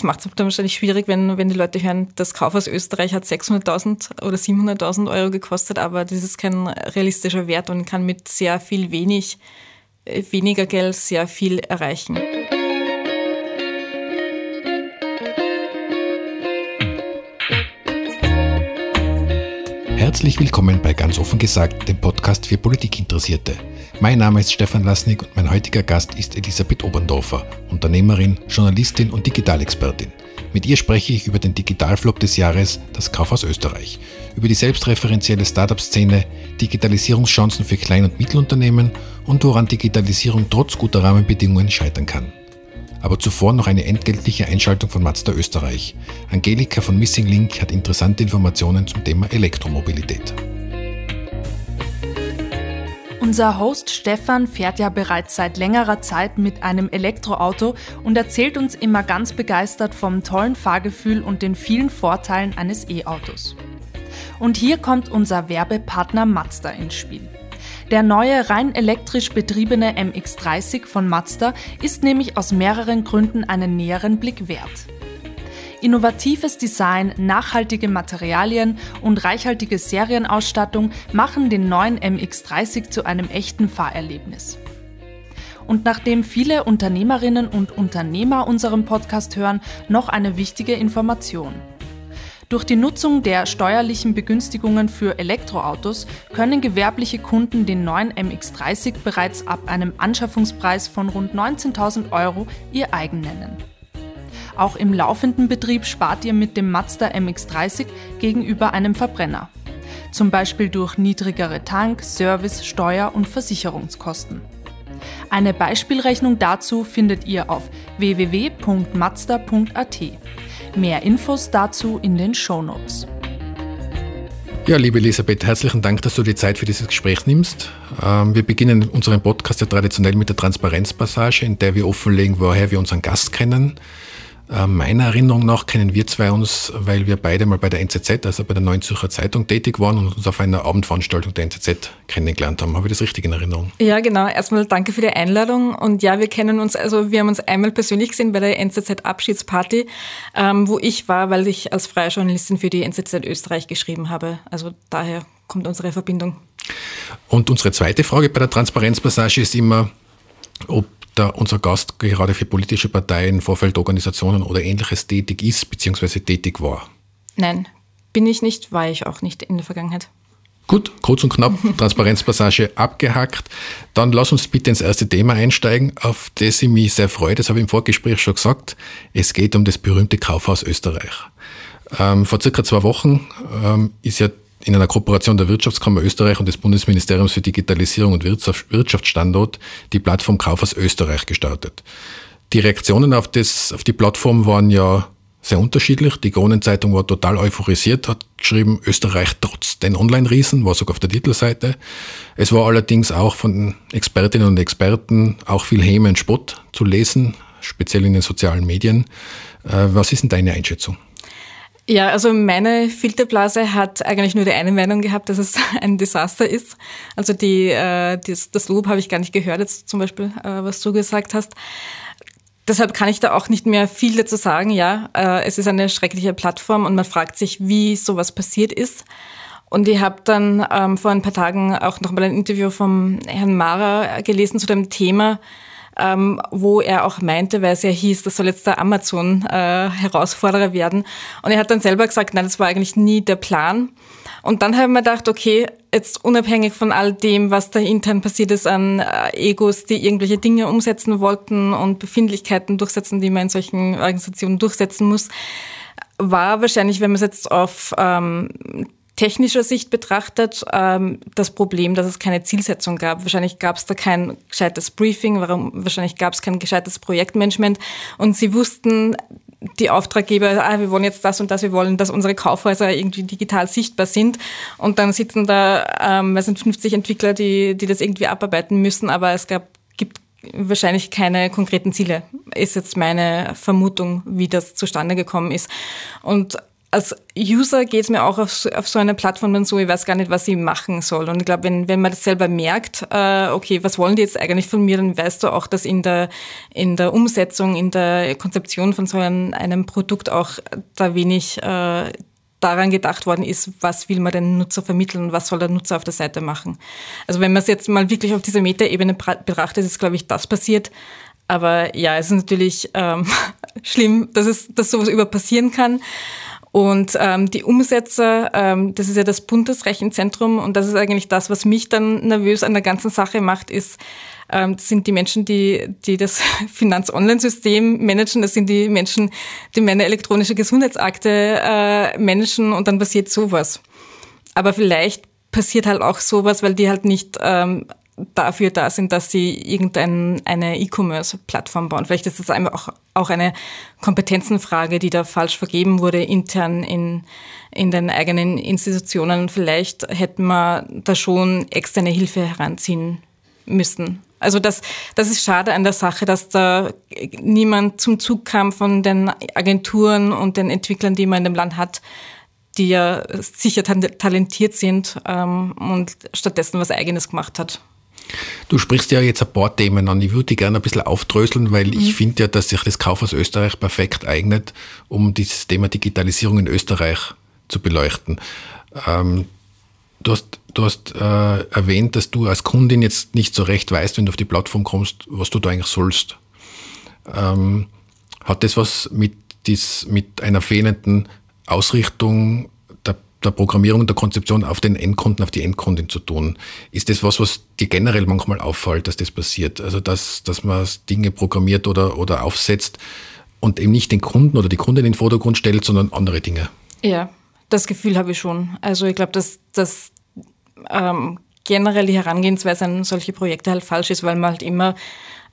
das macht es dann wahrscheinlich schwierig, wenn, wenn die Leute hören, das Kaufhaus Österreich hat 600.000 oder 700.000 Euro gekostet, aber das ist kein realistischer Wert und kann mit sehr viel wenig, äh, weniger Geld sehr viel erreichen. Herzlich willkommen bei Ganz offen gesagt, dem Podcast für Politikinteressierte. Mein Name ist Stefan Lasnik und mein heutiger Gast ist Elisabeth Oberndorfer, Unternehmerin, Journalistin und Digitalexpertin. Mit ihr spreche ich über den Digitalflop des Jahres, das Kaufhaus Österreich, über die selbstreferenzielle Startup-Szene, Digitalisierungschancen für Klein- und Mittelunternehmen und woran Digitalisierung trotz guter Rahmenbedingungen scheitern kann. Aber zuvor noch eine entgeltliche Einschaltung von Mazda Österreich. Angelika von Missing Link hat interessante Informationen zum Thema Elektromobilität. Unser Host Stefan fährt ja bereits seit längerer Zeit mit einem Elektroauto und erzählt uns immer ganz begeistert vom tollen Fahrgefühl und den vielen Vorteilen eines E-Autos. Und hier kommt unser Werbepartner Mazda ins Spiel. Der neue rein elektrisch betriebene MX30 von Mazda ist nämlich aus mehreren Gründen einen näheren Blick wert. Innovatives Design, nachhaltige Materialien und reichhaltige Serienausstattung machen den neuen MX30 zu einem echten Fahrerlebnis. Und nachdem viele Unternehmerinnen und Unternehmer unseren Podcast hören, noch eine wichtige Information. Durch die Nutzung der steuerlichen Begünstigungen für Elektroautos können gewerbliche Kunden den neuen MX30 bereits ab einem Anschaffungspreis von rund 19.000 Euro ihr eigen nennen. Auch im laufenden Betrieb spart ihr mit dem Mazda MX30 gegenüber einem Verbrenner. Zum Beispiel durch niedrigere Tank-, Service-, Steuer- und Versicherungskosten. Eine Beispielrechnung dazu findet ihr auf www.mazda.at. Mehr Infos dazu in den Shownotes. Ja, liebe Elisabeth, herzlichen Dank, dass du die Zeit für dieses Gespräch nimmst. Ähm, wir beginnen unseren Podcast ja traditionell mit der Transparenzpassage, in der wir offenlegen, woher wir unseren Gast kennen. Äh, meiner Erinnerung nach kennen wir zwei uns, weil wir beide mal bei der NZZ, also bei der Neuen Zürcher Zeitung, tätig waren und uns auf einer Abendveranstaltung der NZZ kennengelernt haben. Habe ich das richtig in Erinnerung? Ja, genau. Erstmal danke für die Einladung. Und ja, wir kennen uns, also wir haben uns einmal persönlich gesehen bei der NZZ Abschiedsparty, ähm, wo ich war, weil ich als freie Journalistin für die NZZ Österreich geschrieben habe. Also daher kommt unsere Verbindung. Und unsere zweite Frage bei der Transparenzpassage ist immer, ob da unser Gast gerade für politische Parteien, Vorfeldorganisationen oder ähnliches tätig ist bzw. tätig war? Nein, bin ich nicht, war ich auch nicht in der Vergangenheit. Gut, kurz und knapp, Transparenzpassage abgehackt. Dann lass uns bitte ins erste Thema einsteigen, auf das ich mich sehr freue. Das habe ich im Vorgespräch schon gesagt. Es geht um das berühmte Kaufhaus Österreich. Ähm, vor circa zwei Wochen ähm, ist ja in einer Kooperation der Wirtschaftskammer Österreich und des Bundesministeriums für Digitalisierung und Wirtschaftsstandort die Plattform Kaufhaus Österreich gestartet. Die Reaktionen auf, das, auf die Plattform waren ja sehr unterschiedlich. Die Kronenzeitung war total euphorisiert, hat geschrieben, Österreich trotz den Online-Riesen, war sogar auf der Titelseite. Es war allerdings auch von Expertinnen und Experten auch viel Häme und Spott zu lesen, speziell in den sozialen Medien. Äh, was ist denn deine Einschätzung? Ja, also meine Filterblase hat eigentlich nur die eine Meinung gehabt, dass es ein Desaster ist. Also die, äh, das, das Lob habe ich gar nicht gehört, jetzt zum Beispiel, äh, was du gesagt hast. Deshalb kann ich da auch nicht mehr viel dazu sagen. Ja, äh, es ist eine schreckliche Plattform und man fragt sich, wie sowas passiert ist. Und ich habe dann ähm, vor ein paar Tagen auch noch mal ein Interview vom Herrn Mara gelesen zu dem Thema, ähm, wo er auch meinte, weil es ja hieß, das soll jetzt der Amazon-Herausforderer äh, werden. Und er hat dann selber gesagt, nein, das war eigentlich nie der Plan. Und dann haben wir gedacht, okay, jetzt unabhängig von all dem, was da intern passiert ist an äh, Egos, die irgendwelche Dinge umsetzen wollten und Befindlichkeiten durchsetzen, die man in solchen Organisationen durchsetzen muss, war wahrscheinlich, wenn man es jetzt auf ähm, technischer Sicht betrachtet ähm, das Problem, dass es keine Zielsetzung gab. Wahrscheinlich gab es da kein gescheites Briefing, warum, wahrscheinlich gab es kein gescheites Projektmanagement und sie wussten, die Auftraggeber, ah, wir wollen jetzt das und das, wir wollen, dass unsere Kaufhäuser irgendwie digital sichtbar sind. Und dann sitzen da, ähm, es sind 50 Entwickler, die, die das irgendwie abarbeiten müssen, aber es gab, gibt wahrscheinlich keine konkreten Ziele, ist jetzt meine Vermutung, wie das zustande gekommen ist. Und als User geht es mir auch auf, auf, so eine Plattform dann so, ich weiß gar nicht, was ich machen soll. Und ich glaube, wenn, wenn man das selber merkt, äh, okay, was wollen die jetzt eigentlich von mir, dann weißt du auch, dass in der, in der Umsetzung, in der Konzeption von so einem, einem Produkt auch da wenig äh, daran gedacht worden ist, was will man den Nutzer vermitteln, was soll der Nutzer auf der Seite machen. Also wenn man es jetzt mal wirklich auf dieser Metaebene betrachtet, ist, glaube ich, das passiert. Aber ja, es ist natürlich ähm, schlimm, dass es dass sowas über passieren kann. Und ähm, die Umsätze, ähm, das ist ja das Bundesrechenzentrum und das ist eigentlich das, was mich dann nervös an der ganzen Sache macht, ist, ähm, sind die Menschen, die, die das Finanz-Online-System managen, das sind die Menschen, die meine elektronische Gesundheitsakte äh, managen und dann passiert sowas. Aber vielleicht passiert halt auch sowas, weil die halt nicht ähm, dafür da sind, dass sie irgendeine E-Commerce-Plattform bauen. Vielleicht ist das einfach auch, auch eine Kompetenzenfrage, die da falsch vergeben wurde intern in, in den eigenen Institutionen. Vielleicht hätten wir da schon externe Hilfe heranziehen müssen. Also das, das ist schade an der Sache, dass da niemand zum Zug kam von den Agenturen und den Entwicklern, die man in dem Land hat, die ja sicher talentiert sind ähm, und stattdessen was Eigenes gemacht hat. Du sprichst ja jetzt ein paar Themen an. Ich würde die gerne ein bisschen aufdröseln, weil mhm. ich finde ja, dass sich das Kaufhaus Österreich perfekt eignet, um dieses Thema Digitalisierung in Österreich zu beleuchten. Ähm, du hast, du hast äh, erwähnt, dass du als Kundin jetzt nicht so recht weißt, wenn du auf die Plattform kommst, was du da eigentlich sollst. Ähm, hat das was mit, dies, mit einer fehlenden Ausrichtung der Programmierung und der Konzeption auf den Endkunden, auf die Endkundin zu tun. Ist das was, was dir generell manchmal auffällt, dass das passiert? Also, dass, dass man Dinge programmiert oder, oder aufsetzt und eben nicht den Kunden oder die Kundin in den Vordergrund stellt, sondern andere Dinge? Ja, das Gefühl habe ich schon. Also, ich glaube, dass, dass ähm, generell die Herangehensweise an solche Projekte halt falsch ist, weil man halt immer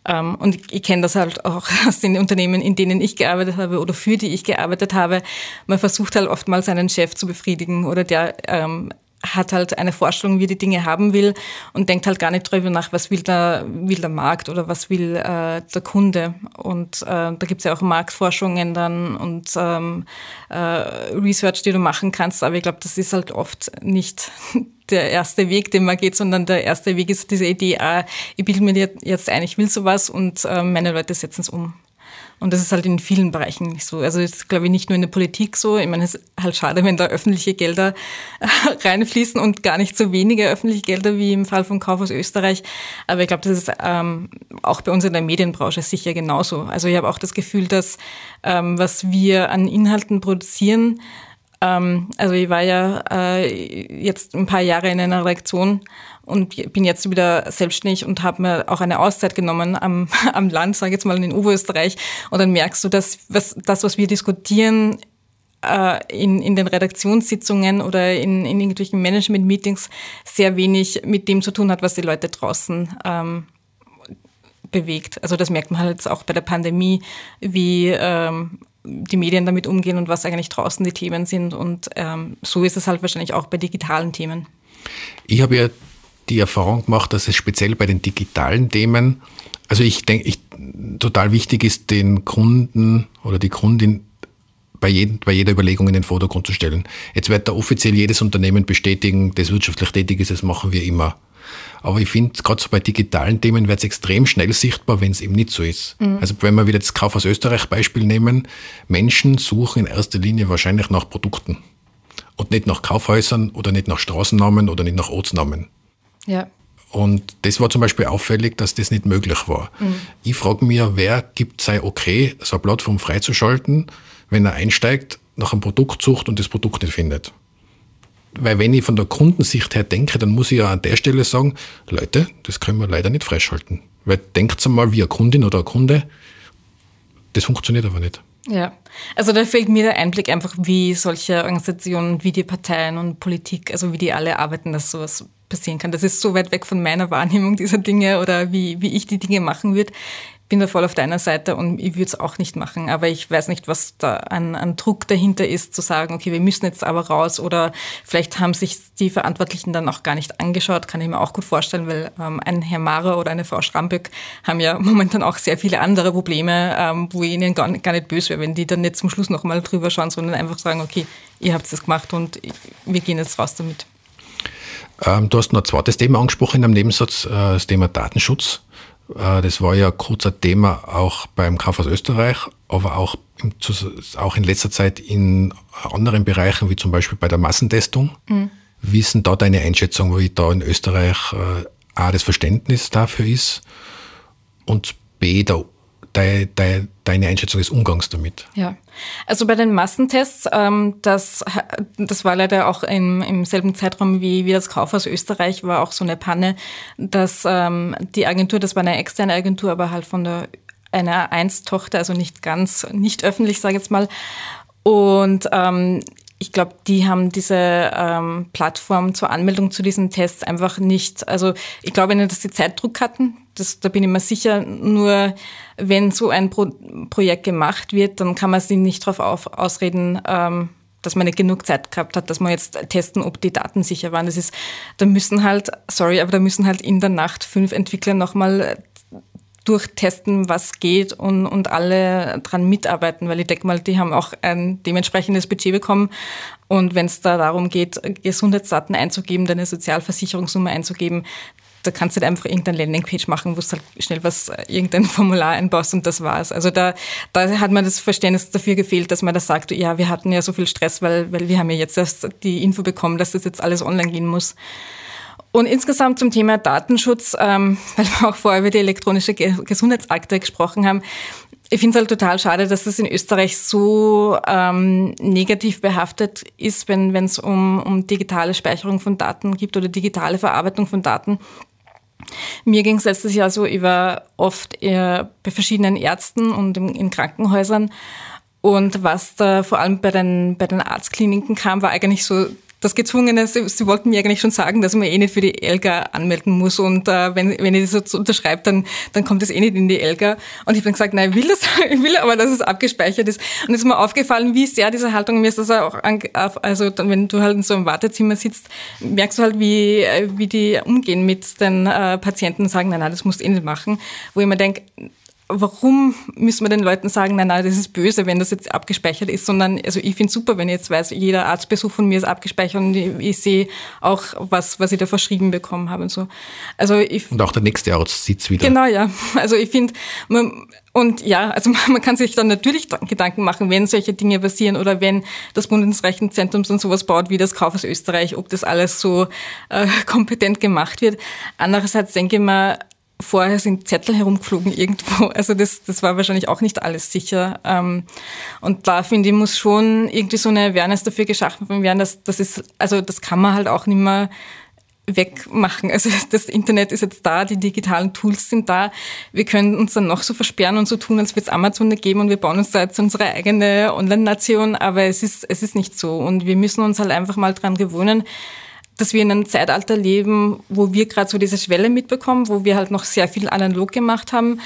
und ich, kenne das halt auch aus den Unternehmen, in denen ich gearbeitet habe oder für die ich gearbeitet habe. Man versucht halt oftmals seinen Chef zu befriedigen oder der ähm, hat halt eine Vorstellung, wie die Dinge haben will und denkt halt gar nicht darüber nach, was will der, will der Markt oder was will äh, der Kunde. Und äh, da gibt's ja auch Marktforschungen dann und ähm, äh, Research, die du machen kannst. Aber ich glaube, das ist halt oft nicht der erste Weg, den man geht, sondern der erste Weg ist diese Idee, ah, ich bilde mir jetzt ein, ich will sowas und äh, meine Leute setzen es um. Und das ist halt in vielen Bereichen nicht so. Also ist, glaube ich, nicht nur in der Politik so. Ich meine, es ist halt schade, wenn da öffentliche Gelder reinfließen und gar nicht so wenige öffentliche Gelder wie im Fall von Kaufhaus Österreich. Aber ich glaube, das ist ähm, auch bei uns in der Medienbranche sicher genauso. Also ich habe auch das Gefühl, dass ähm, was wir an Inhalten produzieren, ähm, also ich war ja äh, jetzt ein paar Jahre in einer Redaktion und bin jetzt wieder selbstständig und habe mir auch eine Auszeit genommen am, am Land, sage jetzt mal in Oberösterreich. Und dann merkst du, dass was, das, was wir diskutieren, äh, in, in den Redaktionssitzungen oder in, in irgendwelchen Management-Meetings sehr wenig mit dem zu tun hat, was die Leute draußen ähm, bewegt. Also das merkt man halt auch bei der Pandemie, wie ähm, die Medien damit umgehen und was eigentlich draußen die Themen sind. Und ähm, so ist es halt wahrscheinlich auch bei digitalen Themen. Ich habe ja die Erfahrung gemacht, dass es speziell bei den digitalen Themen, also ich denke, ich, total wichtig ist, den Kunden oder die Kundin bei, jedem, bei jeder Überlegung in den Vordergrund zu stellen. Jetzt wird da offiziell jedes Unternehmen bestätigen, das wirtschaftlich tätig ist, das machen wir immer. Aber ich finde, gerade so bei digitalen Themen wird es extrem schnell sichtbar, wenn es eben nicht so ist. Mhm. Also wenn wir wieder das Kauf aus Österreich Beispiel nehmen, Menschen suchen in erster Linie wahrscheinlich nach Produkten und nicht nach Kaufhäusern oder nicht nach Straßennamen oder nicht nach Ortsnamen. Ja. Und das war zum Beispiel auffällig, dass das nicht möglich war. Mhm. Ich frage mich, wer gibt sei okay, so eine Plattform freizuschalten, wenn er einsteigt, nach einem Produkt sucht und das Produkt nicht findet weil wenn ich von der Kundensicht her denke, dann muss ich ja an der Stelle sagen, Leute, das können wir leider nicht freischalten. Weil denkt mal wie eine Kundin oder ein Kunde, das funktioniert aber nicht. Ja, also da fehlt mir der Einblick einfach, wie solche Organisationen wie die Parteien und Politik, also wie die alle arbeiten, dass sowas passieren kann. Das ist so weit weg von meiner Wahrnehmung dieser Dinge oder wie, wie ich die Dinge machen würde bin da voll auf deiner Seite und ich würde es auch nicht machen. Aber ich weiß nicht, was da an, an Druck dahinter ist, zu sagen, okay, wir müssen jetzt aber raus oder vielleicht haben sich die Verantwortlichen dann auch gar nicht angeschaut, kann ich mir auch gut vorstellen, weil ähm, ein Herr Mara oder eine Frau Schramböck haben ja momentan auch sehr viele andere Probleme, ähm, wo ich ihnen gar, gar nicht böse wäre, wenn die dann nicht zum Schluss nochmal drüber schauen, sondern einfach sagen, okay, ihr habt es gemacht und wir gehen jetzt raus damit. Ähm, du hast noch ein zweites Thema angesprochen in einem Nebensatz, äh, das Thema Datenschutz. Äh, das war ja kurz ein Thema auch beim Kaufhaus Österreich, aber auch, im, auch in letzter Zeit in anderen Bereichen, wie zum Beispiel bei der Massentestung. Mhm. Wie ist denn da deine Einschätzung, wie da in Österreich äh, A, das Verständnis dafür ist und B, der de, de, deine Einschätzung des Umgangs damit? Ja, also bei den Massentests, ähm, das, das war leider auch im, im selben Zeitraum wie, wie das Kaufhaus Österreich, war auch so eine Panne, dass ähm, die Agentur, das war eine externe Agentur, aber halt von der einer A1-Tochter, also nicht ganz, nicht öffentlich, sage ich jetzt mal. Und ähm, ich glaube, die haben diese ähm, Plattform zur Anmeldung zu diesen Tests einfach nicht, also ich glaube nicht, dass sie Zeitdruck hatten. Das, da bin ich mir sicher. Nur wenn so ein Pro Projekt gemacht wird, dann kann man sie nicht darauf auf, ausreden, ähm, dass man nicht genug Zeit gehabt hat, dass man jetzt testen, ob die Daten sicher waren. Das ist, da müssen halt, sorry, aber da müssen halt in der Nacht fünf Entwickler nochmal durchtesten, was geht und, und alle dran mitarbeiten, weil ich denke mal, die haben auch ein dementsprechendes Budget bekommen. Und wenn es da darum geht, Gesundheitsdaten einzugeben, deine Sozialversicherungsnummer einzugeben, da kannst du halt einfach irgendeine Landingpage machen, wo du halt schnell was, irgendein Formular einbaust und das war's. Also da, da hat man das Verständnis dafür gefehlt, dass man da sagt, ja, wir hatten ja so viel Stress, weil, weil wir haben ja jetzt erst die Info bekommen, dass das jetzt alles online gehen muss. Und insgesamt zum Thema Datenschutz, ähm, weil wir auch vorher über die elektronische Gesundheitsakte gesprochen haben. Ich finde es halt total schade, dass das in Österreich so ähm, negativ behaftet ist, wenn es um, um digitale Speicherung von Daten gibt oder digitale Verarbeitung von Daten. Mir ging es letztes Jahr so, ich war oft eher bei verschiedenen Ärzten und in, in Krankenhäusern. Und was da vor allem bei den, bei den Arztkliniken kam, war eigentlich so das Gezwungene, sie, sie, wollten mir eigentlich schon sagen, dass man eh nicht für die Elga anmelden muss und äh, wenn, wenn ich das so unterschreibe, dann, dann kommt es eh nicht in die Elga. Und ich habe dann gesagt, nein, ich will das, ich will aber, dass es abgespeichert ist. Und es ist mir aufgefallen, wie sehr diese Haltung, mir ist das auch, an, also wenn du halt in so einem Wartezimmer sitzt, merkst du halt, wie, wie die umgehen mit den äh, Patienten und sagen, nein, nein, das musst du eh nicht machen. Wo ich mir denke, warum müssen wir den Leuten sagen, nein, nein, das ist böse, wenn das jetzt abgespeichert ist, sondern also ich finde super, wenn ich jetzt weiß, jeder Arztbesuch von mir ist abgespeichert und ich, ich sehe auch, was, was ich da verschrieben bekommen habe und so. Also ich, und auch der nächste Arzt sieht's wieder. Genau, ja. Also ich finde, und ja, also man kann sich dann natürlich Gedanken machen, wenn solche Dinge passieren oder wenn das Bundesrechenzentrum so sowas baut wie das Kaufhaus Österreich, ob das alles so äh, kompetent gemacht wird. Andererseits denke ich mal, Vorher sind Zettel herumgeflogen irgendwo. Also das, das war wahrscheinlich auch nicht alles sicher. Ähm, und da finde ich, muss schon irgendwie so eine Awareness dafür geschaffen werden, dass das ist, also das kann man halt auch nicht mehr wegmachen. Also das Internet ist jetzt da, die digitalen Tools sind da. Wir können uns dann noch so versperren und so tun, als würde es Amazon nicht geben und wir bauen uns da jetzt unsere eigene Online-Nation, aber es ist, es ist nicht so. Und wir müssen uns halt einfach mal dran gewöhnen, dass wir in einem Zeitalter leben, wo wir gerade so diese Schwelle mitbekommen, wo wir halt noch sehr viel analog gemacht haben,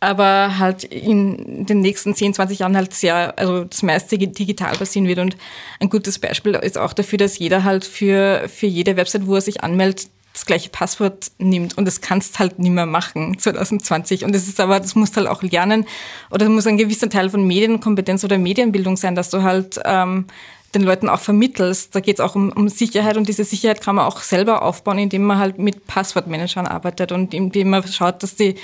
aber halt in den nächsten 10, 20 Jahren halt sehr, also das meiste digital passieren wird. Und ein gutes Beispiel ist auch dafür, dass jeder halt für, für jede Website, wo er sich anmeldet, das gleiche Passwort nimmt. Und das kannst halt nicht mehr machen 2020 und das ist aber das musst halt auch lernen. Oder muss ein gewisser Teil von Medienkompetenz oder Medienbildung sein, dass du halt ähm, den Leuten auch vermittelst. Da geht es auch um, um Sicherheit und diese Sicherheit kann man auch selber aufbauen, indem man halt mit Passwortmanagern arbeitet und indem man schaut, dass die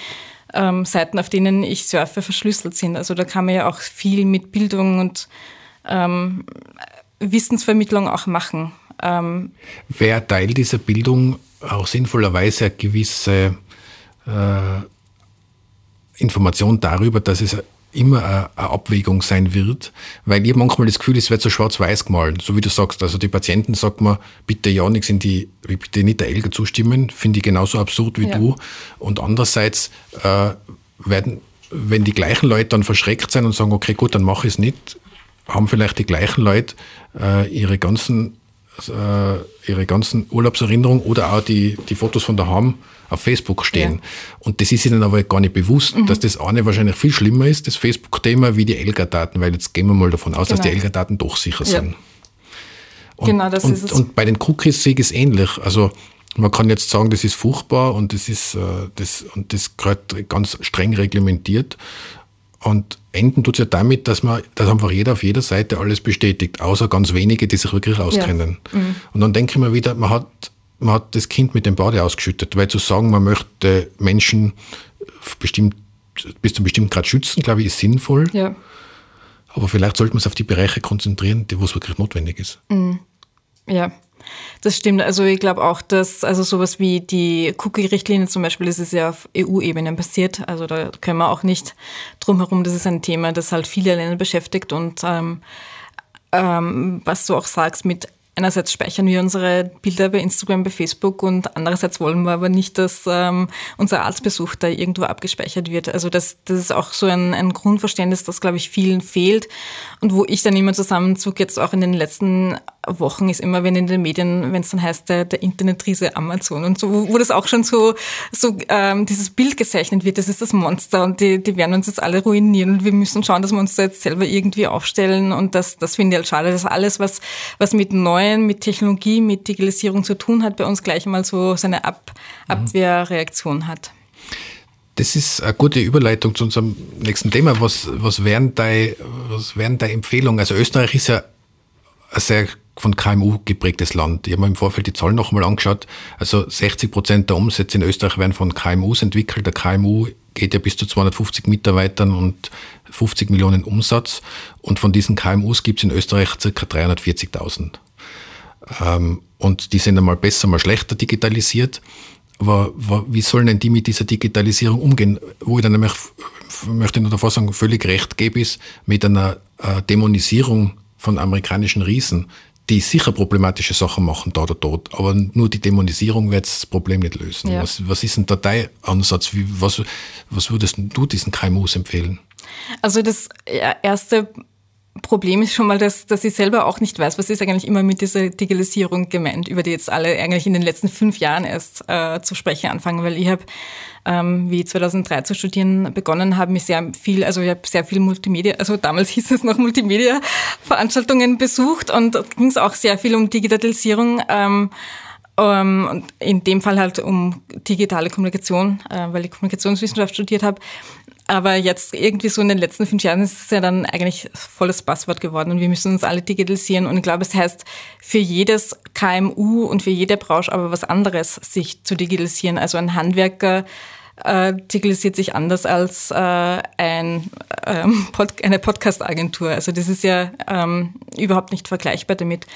ähm, Seiten, auf denen ich surfe, verschlüsselt sind. Also da kann man ja auch viel mit Bildung und ähm, Wissensvermittlung auch machen. Ähm, Wäre Teil dieser Bildung auch sinnvollerweise gewisse äh, Information darüber, dass es immer eine, Abwägung sein wird, weil ich manchmal das Gefühl, es wird so schwarz-weiß gemalt, so wie du sagst. Also die Patienten sagt man, bitte ja nichts in die, bitte nicht der Elga zustimmen, finde ich genauso absurd wie ja. du. Und andererseits äh, werden, wenn die gleichen Leute dann verschreckt sein und sagen, okay, gut, dann mache ich es nicht, haben vielleicht die gleichen Leute äh, ihre ganzen äh, ihre ganzen Urlaubserinnerungen oder auch die, die Fotos von daheim auf Facebook stehen. Ja. Und das ist ihnen aber gar nicht bewusst, mhm. dass das eine wahrscheinlich viel schlimmer ist, das Facebook-Thema, wie die Elga-Daten, weil jetzt gehen wir mal davon aus, genau. dass die genau. Elga-Daten doch sicher ja. sind. Und, genau, das und, ist es. Und bei den Cookies sehe ich es ähnlich. Also man kann jetzt sagen, das ist furchtbar und das ist äh, das und das gerade ganz streng reglementiert. Und enden tut es ja damit, dass man, dass einfach jeder auf jeder Seite alles bestätigt, außer ganz wenige, die sich wirklich auskennen. Ja. Mhm. Und dann denke ich mir wieder, man hat, man hat das Kind mit dem Bade ausgeschüttet, weil zu sagen, man möchte Menschen bestimmt, bis zu einem bestimmten Grad schützen, glaube ich, ist sinnvoll. Ja. Aber vielleicht sollte man es auf die Bereiche konzentrieren, wo es wirklich notwendig ist. Mhm. Ja. Das stimmt. Also ich glaube auch, dass also sowas wie die Cookie-Richtlinie zum Beispiel, das ist ja auf EU-Ebene passiert. Also da können wir auch nicht drum herum. Das ist ein Thema, das halt viele Länder beschäftigt und ähm, ähm, was du auch sagst mit einerseits speichern wir unsere Bilder bei Instagram, bei Facebook und andererseits wollen wir aber nicht, dass ähm, unser Arztbesuch da irgendwo abgespeichert wird. Also das, das ist auch so ein, ein Grundverständnis, das, glaube ich, vielen fehlt und wo ich dann immer zusammenzug, jetzt auch in den letzten Wochen ist immer, wenn in den Medien, wenn es dann heißt, der, der Internetriese Amazon und so, wo das auch schon so, so ähm, dieses Bild gezeichnet wird, das ist das Monster und die, die werden uns jetzt alle ruinieren und wir müssen schauen, dass wir uns da jetzt selber irgendwie aufstellen und das, das finde ich halt schade. Das ist alles, was, was mit Neuen, mit Technologie, mit Digitalisierung zu tun hat, bei uns gleich mal so seine Ab Abwehrreaktion hat. Das ist eine gute Überleitung zu unserem nächsten Thema. Was, was, wären deine, was wären deine Empfehlungen? Also Österreich ist ja ein sehr von KMU geprägtes Land. Ich habe mir im Vorfeld die Zahlen noch mal angeschaut. Also 60 Prozent der Umsätze in Österreich werden von KMUs entwickelt. Der KMU geht ja bis zu 250 Mitarbeitern und 50 Millionen Umsatz. Und von diesen KMUs gibt es in Österreich ca. 340.000. Ähm, und die sind einmal besser, mal schlechter digitalisiert. Aber wie sollen denn die mit dieser Digitalisierung umgehen? Wo ich dann nämlich, möchte ich nur davor sagen, völlig recht gebe, ist mit einer äh, Dämonisierung von amerikanischen Riesen, die sicher problematische Sachen machen, da oder dort. Aber nur die Dämonisierung wird das Problem nicht lösen. Ja. Was, was ist denn da dein Ansatz? Wie, was, was würdest du diesen KMUs empfehlen? Also das erste Problem ist schon mal, dass, dass ich selber auch nicht weiß, was ist eigentlich immer mit dieser Digitalisierung gemeint, über die jetzt alle eigentlich in den letzten fünf Jahren erst äh, zu sprechen anfangen, weil ich habe, ähm, wie 2003 zu studieren begonnen habe, mich sehr viel, also ich habe sehr viel Multimedia, also damals hieß es noch Multimedia-Veranstaltungen besucht und ging es auch sehr viel um Digitalisierung. Ähm, ähm, in dem Fall halt um digitale Kommunikation, äh, weil ich Kommunikationswissenschaft studiert habe. Aber jetzt irgendwie so in den letzten fünf Jahren ist es ja dann eigentlich volles Passwort geworden und wir müssen uns alle digitalisieren. Und ich glaube, es heißt für jedes KMU und für jede Branche aber was anderes, sich zu digitalisieren. Also ein Handwerker äh, digitalisiert sich anders als äh, ein, ähm, Pod eine Podcast-Agentur. Also das ist ja ähm, überhaupt nicht vergleichbar damit.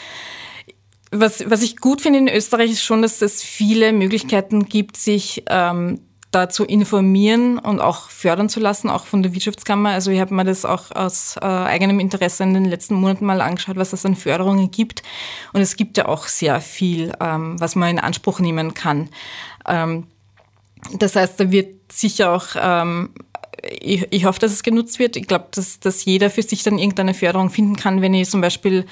Was, was ich gut finde in Österreich ist schon, dass es viele Möglichkeiten gibt, sich ähm, da zu informieren und auch fördern zu lassen, auch von der Wirtschaftskammer. Also ich habe mir das auch aus äh, eigenem Interesse in den letzten Monaten mal angeschaut, was es an Förderungen gibt. Und es gibt ja auch sehr viel, ähm, was man in Anspruch nehmen kann. Ähm, das heißt, da wird sicher auch ähm, ich, ich hoffe, dass es genutzt wird. Ich glaube, dass, dass jeder für sich dann irgendeine Förderung finden kann, wenn ich zum Beispiel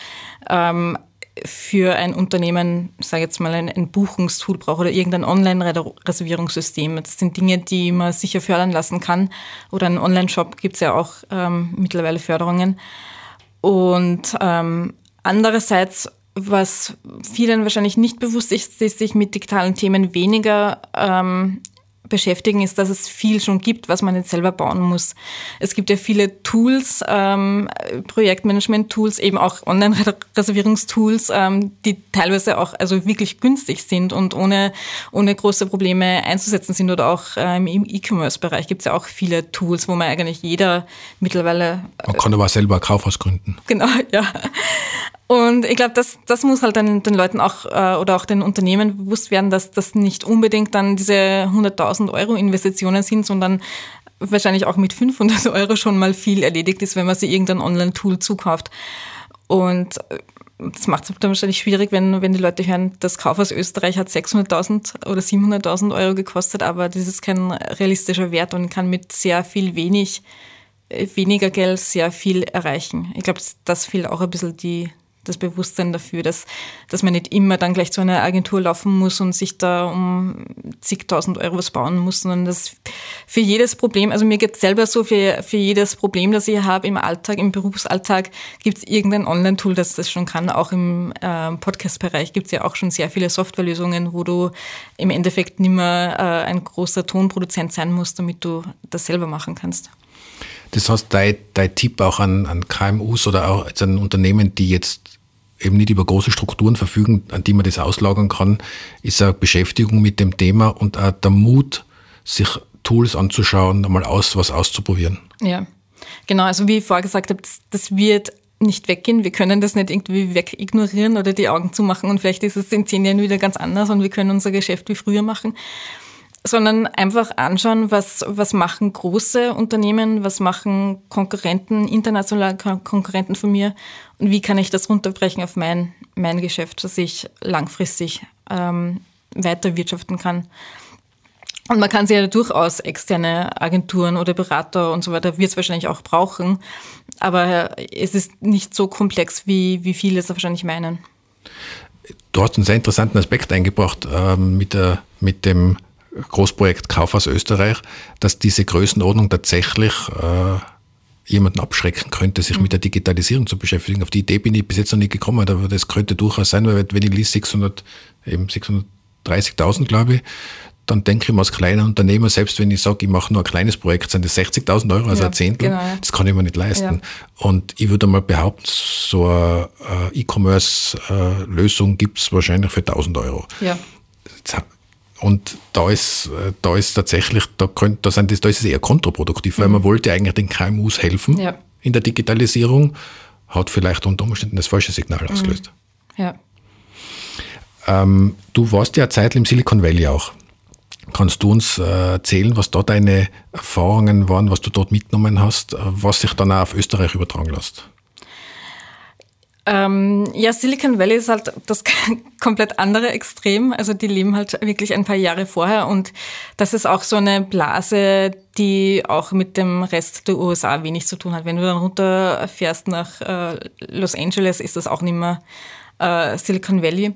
ähm, für ein Unternehmen, sage jetzt mal, ein, ein Buchungstool braucht oder irgendein Online-Reservierungssystem. Das sind Dinge, die man sicher fördern lassen kann. Oder ein Online-Shop gibt es ja auch ähm, mittlerweile Förderungen. Und ähm, andererseits, was vielen wahrscheinlich nicht bewusst ist, ist sich mit digitalen Themen weniger ähm, beschäftigen, ist, dass es viel schon gibt, was man jetzt selber bauen muss. Es gibt ja viele Tools, ähm, Projektmanagement-Tools, eben auch Online-Reservierungstools, ähm, die teilweise auch also wirklich günstig sind und ohne, ohne große Probleme einzusetzen sind. Oder auch ähm, im E-Commerce-Bereich gibt es ja auch viele Tools, wo man eigentlich jeder mittlerweile. Man kann aber selber Kaufhaus gründen. Genau, ja. Und ich glaube, das, das muss halt den, den Leuten auch äh, oder auch den Unternehmen bewusst werden, dass das nicht unbedingt dann diese 100.000 Euro Investitionen sind, sondern wahrscheinlich auch mit 500 Euro schon mal viel erledigt ist, wenn man sich irgendein Online-Tool zukauft. Und äh, das macht es dann wahrscheinlich schwierig, wenn, wenn die Leute hören, das Kaufhaus Österreich hat 600.000 oder 700.000 Euro gekostet, aber das ist kein realistischer Wert und kann mit sehr viel wenig, äh, weniger Geld sehr viel erreichen. Ich glaube, das fehlt auch ein bisschen die, das Bewusstsein dafür, dass, dass man nicht immer dann gleich zu einer Agentur laufen muss und sich da um zigtausend Euro was bauen muss, sondern dass für jedes Problem, also mir geht selber so, für, für jedes Problem, das ich habe im Alltag, im Berufsalltag, gibt es irgendein Online-Tool, das das schon kann. Auch im äh, Podcast-Bereich gibt es ja auch schon sehr viele Softwarelösungen, wo du im Endeffekt nicht mehr äh, ein großer Tonproduzent sein musst, damit du das selber machen kannst. Das heißt, dein, dein Tipp auch an, an KMUs oder auch an Unternehmen, die jetzt eben nicht über große Strukturen verfügen, an die man das auslagern kann, ist eine Beschäftigung mit dem Thema und auch der Mut, sich Tools anzuschauen, einmal aus, was auszuprobieren. Ja, genau. Also wie ich vorher gesagt habe, das, das wird nicht weggehen. Wir können das nicht irgendwie wegignorieren oder die Augen zumachen und vielleicht ist es in zehn Jahren wieder ganz anders und wir können unser Geschäft wie früher machen sondern einfach anschauen, was, was machen große Unternehmen, was machen Konkurrenten, internationale Konkurrenten von mir und wie kann ich das runterbrechen auf mein, mein Geschäft, dass ich langfristig ähm, weiter wirtschaften kann. Und man kann sie ja durchaus externe Agenturen oder Berater und so weiter, wird es wahrscheinlich auch brauchen, aber es ist nicht so komplex, wie, wie viele es wahrscheinlich meinen. Du hast einen sehr interessanten Aspekt eingebracht ähm, mit, der, mit dem Großprojekt Kaufhaus Österreich, dass diese Größenordnung tatsächlich äh, jemanden abschrecken könnte, sich mhm. mit der Digitalisierung zu beschäftigen. Auf die Idee bin ich bis jetzt noch nicht gekommen, aber das könnte durchaus sein, weil wenn ich lese 600, eben 630.000, glaube ich, dann denke ich mir als kleiner Unternehmer, selbst wenn ich sage, ich mache nur ein kleines Projekt, sind das 60.000 Euro, also ja, ein Zehntel, genau, das kann ich mir nicht leisten. Ja. Und ich würde mal behaupten, so eine E-Commerce-Lösung gibt es wahrscheinlich für 1.000 Euro. Ja. Und da ist, äh, da ist tatsächlich, da, könnt, da, sind da ist es eher kontraproduktiv, weil mhm. man wollte eigentlich den KMUs helfen ja. in der Digitalisierung, hat vielleicht unter Umständen das falsche Signal mhm. ausgelöst. Ja. Ähm, du warst ja eine Zeit im Silicon Valley auch. Kannst du uns äh, erzählen, was da deine Erfahrungen waren, was du dort mitgenommen hast, äh, was sich dann auch auf Österreich übertragen lässt? Ähm, ja, Silicon Valley ist halt das komplett andere Extrem. Also die leben halt wirklich ein paar Jahre vorher und das ist auch so eine Blase, die auch mit dem Rest der USA wenig zu tun hat. Wenn du dann runterfährst nach äh, Los Angeles, ist das auch nicht mehr äh, Silicon Valley.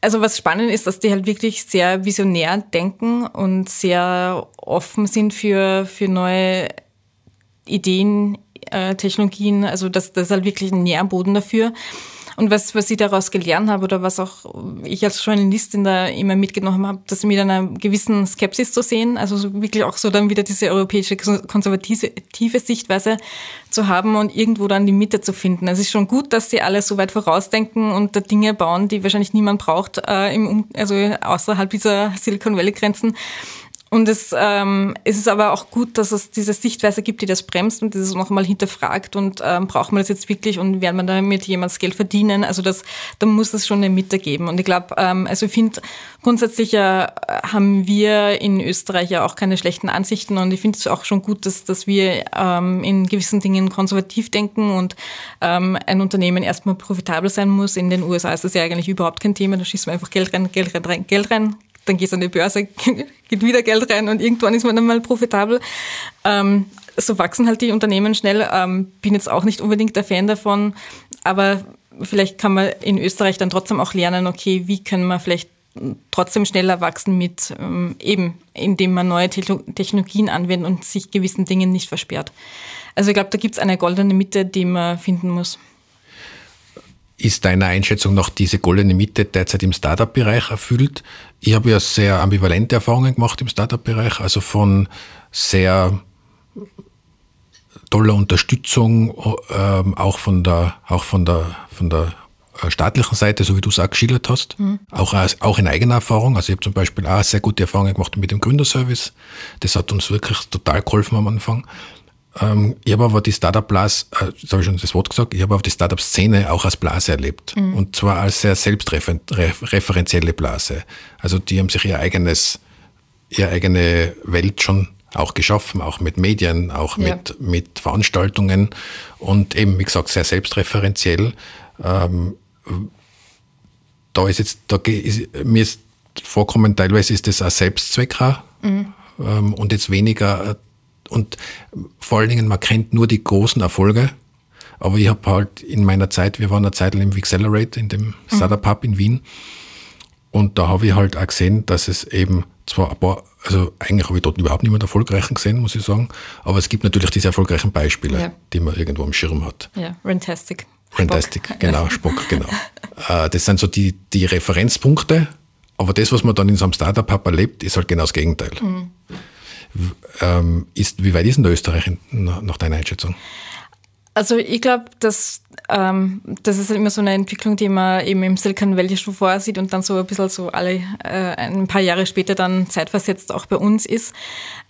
Also was spannend ist, dass die halt wirklich sehr visionär denken und sehr offen sind für, für neue Ideen Technologien. Also das, das ist halt wirklich ein Nährboden dafür. Und was, was ich daraus gelernt habe oder was auch ich als Journalistin da immer mitgenommen habe, das mit einer gewissen Skepsis zu sehen, also so wirklich auch so dann wieder diese europäische konservative Sichtweise zu haben und irgendwo dann die Mitte zu finden. Es ist schon gut, dass sie alle so weit vorausdenken und da Dinge bauen, die wahrscheinlich niemand braucht, äh, im, also außerhalb dieser Silicon Valley Grenzen. Und es, ähm, es ist aber auch gut, dass es diese Sichtweise gibt, die das bremst und dieses nochmal hinterfragt und ähm, braucht man das jetzt wirklich und werden man damit jemals Geld verdienen? Also das, da muss es schon eine Mitte geben. Und ich glaube, ähm, also ich finde, grundsätzlich äh, haben wir in Österreich ja auch keine schlechten Ansichten und ich finde es auch schon gut, dass, dass wir ähm, in gewissen Dingen konservativ denken und ähm, ein Unternehmen erstmal profitabel sein muss. In den USA ist das ja eigentlich überhaupt kein Thema, da schießt man einfach Geld rein, Geld rein, Geld rein, dann gehst du an die Börse, geht wieder Geld rein und irgendwann ist man dann mal profitabel. Ähm, so wachsen halt die Unternehmen schnell. Ähm, bin jetzt auch nicht unbedingt der Fan davon, aber vielleicht kann man in Österreich dann trotzdem auch lernen, okay, wie können wir vielleicht trotzdem schneller wachsen mit ähm, eben, indem man neue Technologien anwendet und sich gewissen Dingen nicht versperrt. Also ich glaube, da gibt es eine goldene Mitte, die man finden muss. Ist deiner Einschätzung nach diese goldene Mitte derzeit im Startup-Bereich erfüllt? Ich habe ja sehr ambivalente Erfahrungen gemacht im Startup-Bereich, also von sehr toller Unterstützung, ähm, auch von der, auch von der, von der äh, staatlichen Seite, so wie du es auch geschildert hast, mhm. auch, auch in eigener Erfahrung. Also ich habe zum Beispiel auch sehr gute Erfahrungen gemacht mit dem Gründerservice. Das hat uns wirklich total geholfen am Anfang. Ähm, ich habe aber die Startup-Blase, äh, habe ich schon das Wort gesagt, ich habe aber die Startup-Szene auch als Blase erlebt. Mhm. Und zwar als sehr selbstreferenzielle Blase. Also die haben sich ihr eigenes, ihre eigene Welt schon auch geschaffen, auch mit Medien, auch ja. mit, mit Veranstaltungen und eben, wie gesagt, sehr selbstreferenziell. Ähm, da ist jetzt, da ist, mir ist vorkommen, teilweise ist das ein Selbstzweck mhm. ähm, und jetzt weniger und vor allen Dingen, man kennt nur die großen Erfolge, Aber ich habe halt in meiner Zeit, wir waren eine Zeit lang im Accelerate, in dem Startup Hub in Wien. Und da habe ich halt auch gesehen, dass es eben zwar ein paar, also eigentlich habe ich dort überhaupt niemand erfolgreichen gesehen, muss ich sagen, aber es gibt natürlich diese erfolgreichen Beispiele, ja. die man irgendwo am Schirm hat. Ja, Rantastic. Rantastic, genau, Spock, genau. Äh, das sind so die, die Referenzpunkte, aber das, was man dann in so einem Startup-Hub erlebt, ist halt genau das Gegenteil. Mhm. Ähm, ist, wie weit ist denn Österreich nach deiner Einschätzung? Also ich glaube, dass ähm, das ist immer so eine Entwicklung, die man eben im Silicon Valley schon vorsieht und dann so ein bisschen so alle äh, ein paar Jahre später dann zeitversetzt auch bei uns ist.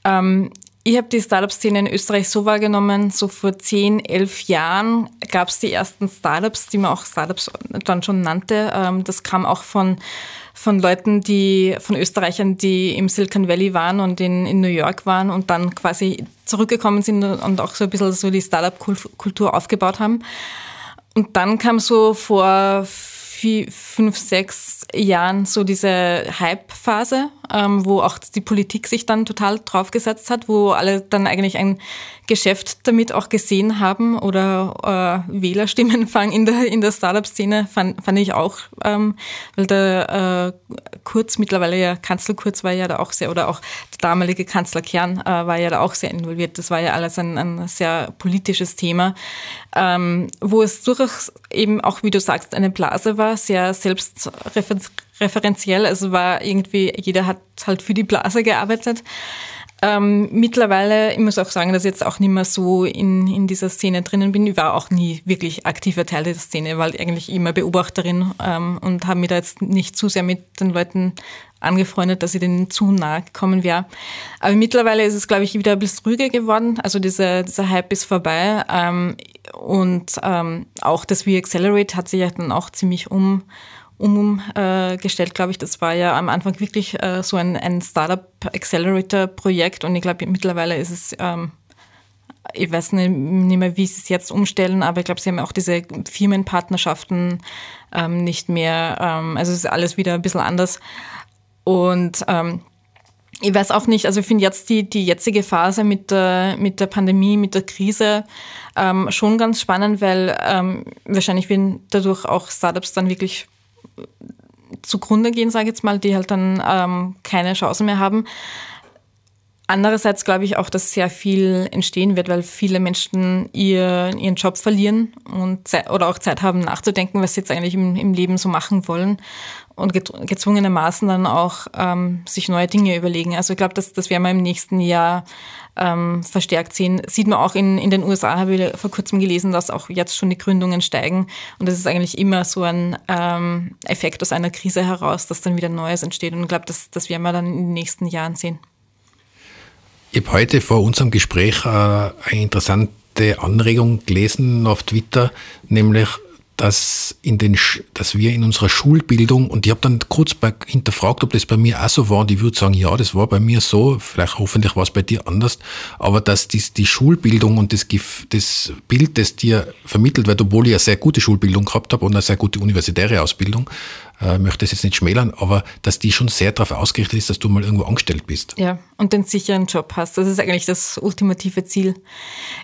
Ähm, ich habe die Startup-Szene in Österreich so wahrgenommen, so vor zehn, elf Jahren gab es die ersten Startups, die man auch Startups dann schon nannte. Ähm, das kam auch von von Leuten, die, von Österreichern, die im Silicon Valley waren und in, in New York waren und dann quasi zurückgekommen sind und auch so ein bisschen so die Startup-Kultur aufgebaut haben. Und dann kam so vor vier, fünf, sechs Jahren so diese Hype-Phase, ähm, wo auch die Politik sich dann total draufgesetzt hat, wo alle dann eigentlich ein Geschäft damit auch gesehen haben oder äh, Wählerstimmenfang in der, in der Startup-Szene fand, fand ich auch, ähm, weil der äh, Kurz, mittlerweile ja Kanzler Kurz war ja da auch sehr, oder auch der damalige Kanzler Kern äh, war ja da auch sehr involviert. Das war ja alles ein, ein sehr politisches Thema, ähm, wo es durchaus eben auch, wie du sagst, eine Blase war, sehr selbstreferenziell. Also war irgendwie, jeder hat halt für die Blase gearbeitet. Ähm, mittlerweile, ich muss auch sagen, dass ich jetzt auch nicht mehr so in, in dieser Szene drinnen bin. Ich war auch nie wirklich aktiver Teil der Szene, weil eigentlich immer Beobachterin ähm, und habe mich da jetzt nicht zu sehr mit den Leuten angefreundet, dass ich denen zu nahe gekommen wäre. Aber mittlerweile ist es, glaube ich, wieder ein bisschen ruhiger geworden. Also dieser, dieser Hype ist vorbei. Ähm, und ähm, auch das V-Accelerate hat sich ja dann auch ziemlich um umgestellt, glaube ich. Das war ja am Anfang wirklich äh, so ein, ein Startup Accelerator Projekt und ich glaube mittlerweile ist es, ähm, ich weiß nicht, mehr, wie sie es jetzt umstellen, aber ich glaube, sie haben auch diese Firmenpartnerschaften ähm, nicht mehr. Ähm, also es ist alles wieder ein bisschen anders. Und ich weiß auch nicht, also ich finde jetzt die, die jetzige Phase mit der, mit der Pandemie, mit der Krise schon ganz spannend, weil wahrscheinlich werden dadurch auch Startups dann wirklich zugrunde gehen, sage ich jetzt mal, die halt dann ähm, keine Chance mehr haben. Andererseits glaube ich auch, dass sehr viel entstehen wird, weil viele Menschen ihr, ihren Job verlieren und oder auch Zeit haben nachzudenken, was sie jetzt eigentlich im, im Leben so machen wollen und gezwungenermaßen dann auch ähm, sich neue Dinge überlegen. Also ich glaube, dass das werden wir im nächsten Jahr ähm, verstärkt sehen. Sieht man auch in, in den USA, habe ich vor kurzem gelesen, dass auch jetzt schon die Gründungen steigen. Und das ist eigentlich immer so ein ähm, Effekt aus einer Krise heraus, dass dann wieder Neues entsteht. Und ich glaube, das, das werden wir dann in den nächsten Jahren sehen. Ich habe heute vor unserem Gespräch äh, eine interessante Anregung gelesen auf Twitter, nämlich dass, in den, dass wir in unserer Schulbildung, und ich habe dann kurz bei, hinterfragt, ob das bei mir auch so war, und ich würde sagen, ja, das war bei mir so, vielleicht hoffentlich war es bei dir anders, aber dass dies, die Schulbildung und das, das Bild, das dir vermittelt wird, obwohl ich eine sehr gute Schulbildung gehabt habe und eine sehr gute universitäre Ausbildung, äh, möchte es jetzt nicht schmälern, aber dass die schon sehr darauf ausgerichtet ist, dass du mal irgendwo angestellt bist. Ja, und den sicheren Job hast. Das ist eigentlich das ultimative Ziel.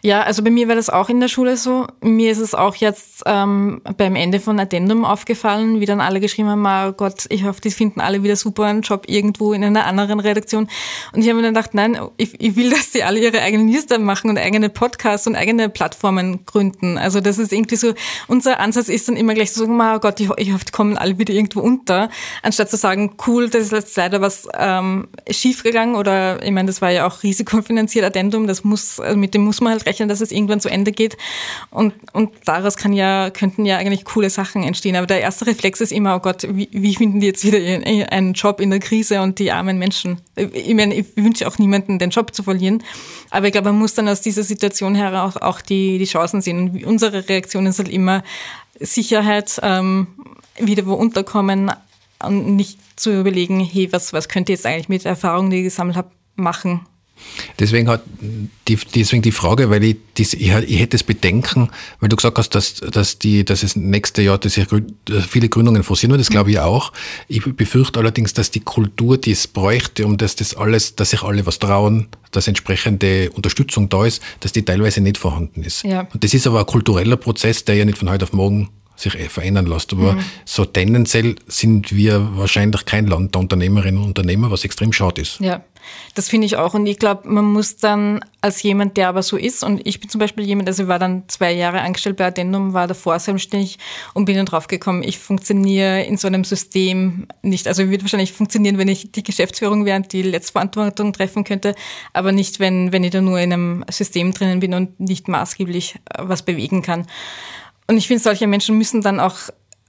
Ja, also bei mir war das auch in der Schule so. Mir ist es auch jetzt ähm, beim Ende von Addendum aufgefallen, wie dann alle geschrieben haben, oh Gott, ich hoffe, die finden alle wieder super einen Job irgendwo in einer anderen Redaktion. Und ich habe mir dann gedacht, nein, ich, ich will, dass die alle ihre eigenen Newsletter machen und eigene Podcasts und eigene Plattformen gründen. Also das ist irgendwie so, unser Ansatz ist dann immer gleich so, oh Gott, ich, ich hoffe, die kommen alle wieder irgendwo unter, anstatt zu sagen, cool, das ist jetzt leider was ähm, schiefgegangen oder ich meine, das war ja auch risikofinanziert Addendum, das muss, also mit dem muss man halt rechnen, dass es irgendwann zu Ende geht. Und, und daraus kann ja, könnten ja eigentlich coole Sachen entstehen, aber der erste Reflex ist immer, oh Gott, wie, wie finden die jetzt wieder einen Job in der Krise und die armen Menschen? Ich meine, ich wünsche auch niemanden, den Job zu verlieren, aber ich glaube, man muss dann aus dieser Situation heraus auch die, die Chancen sehen. Und unsere Reaktion ist halt immer, Sicherheit, ähm, wieder wo unterkommen und nicht zu überlegen, hey, was, was könnt ihr jetzt eigentlich mit der Erfahrung, die ich gesammelt habe, machen? Deswegen hat die, deswegen die Frage, weil ich, das, ich, ich hätte das Bedenken, weil du gesagt hast, dass, dass, die, dass es nächste Jahr dass viele Gründungen forcieren, und das glaube ich auch. Ich befürchte allerdings, dass die Kultur, die es bräuchte, um dass das alles, dass sich alle was trauen, dass entsprechende Unterstützung da ist, dass die teilweise nicht vorhanden ist. Ja. Und das ist aber ein kultureller Prozess, der ja nicht von heute auf morgen sich eh verändern lässt. Aber mhm. so tendenziell sind wir wahrscheinlich kein Land der Unternehmerinnen und Unternehmer, was extrem schade ist. Ja, das finde ich auch. Und ich glaube, man muss dann als jemand, der aber so ist, und ich bin zum Beispiel jemand, also ich war dann zwei Jahre angestellt bei Addendum, war davor selbstständig und bin dann draufgekommen, ich funktioniere in so einem System nicht. Also ich würde wahrscheinlich funktionieren, wenn ich die Geschäftsführung wäre und die Letztverantwortung treffen könnte, aber nicht, wenn, wenn ich da nur in einem System drinnen bin und nicht maßgeblich äh, was bewegen kann. Und ich finde, solche Menschen müssen dann auch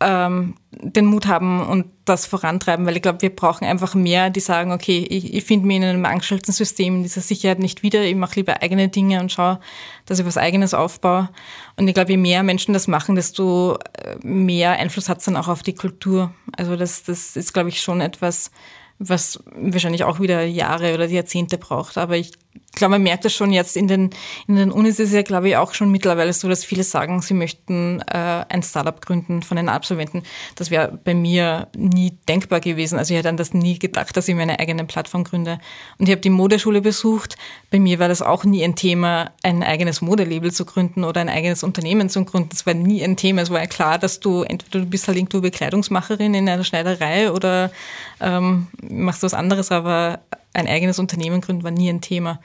ähm, den Mut haben und das vorantreiben, weil ich glaube, wir brauchen einfach mehr, die sagen, okay, ich, ich finde mich in einem angestellten System in dieser Sicherheit nicht wieder, ich mache lieber eigene Dinge und schaue, dass ich was eigenes aufbaue. Und ich glaube, je mehr Menschen das machen, desto äh, mehr Einfluss hat es dann auch auf die Kultur. Also das, das ist, glaube ich, schon etwas, was wahrscheinlich auch wieder Jahre oder Jahrzehnte braucht. Aber ich ich glaube, man merkt das schon jetzt in den, in den Unis ist es ja, glaube ich, auch schon mittlerweile so, dass viele sagen, sie möchten äh, ein Startup gründen von den Absolventen. Das wäre bei mir nie denkbar gewesen. Also ich hätte an das nie gedacht, dass ich meine eigene Plattform gründe. Und ich habe die Modeschule besucht. Bei mir war das auch nie ein Thema, ein eigenes Modelabel zu gründen oder ein eigenes Unternehmen zu gründen. Das war nie ein Thema. Es war ja klar, dass du entweder du bist halt irgendwo Bekleidungsmacherin in einer Schneiderei oder ähm, machst was anderes, aber ein eigenes Unternehmen gründen war nie ein Thema.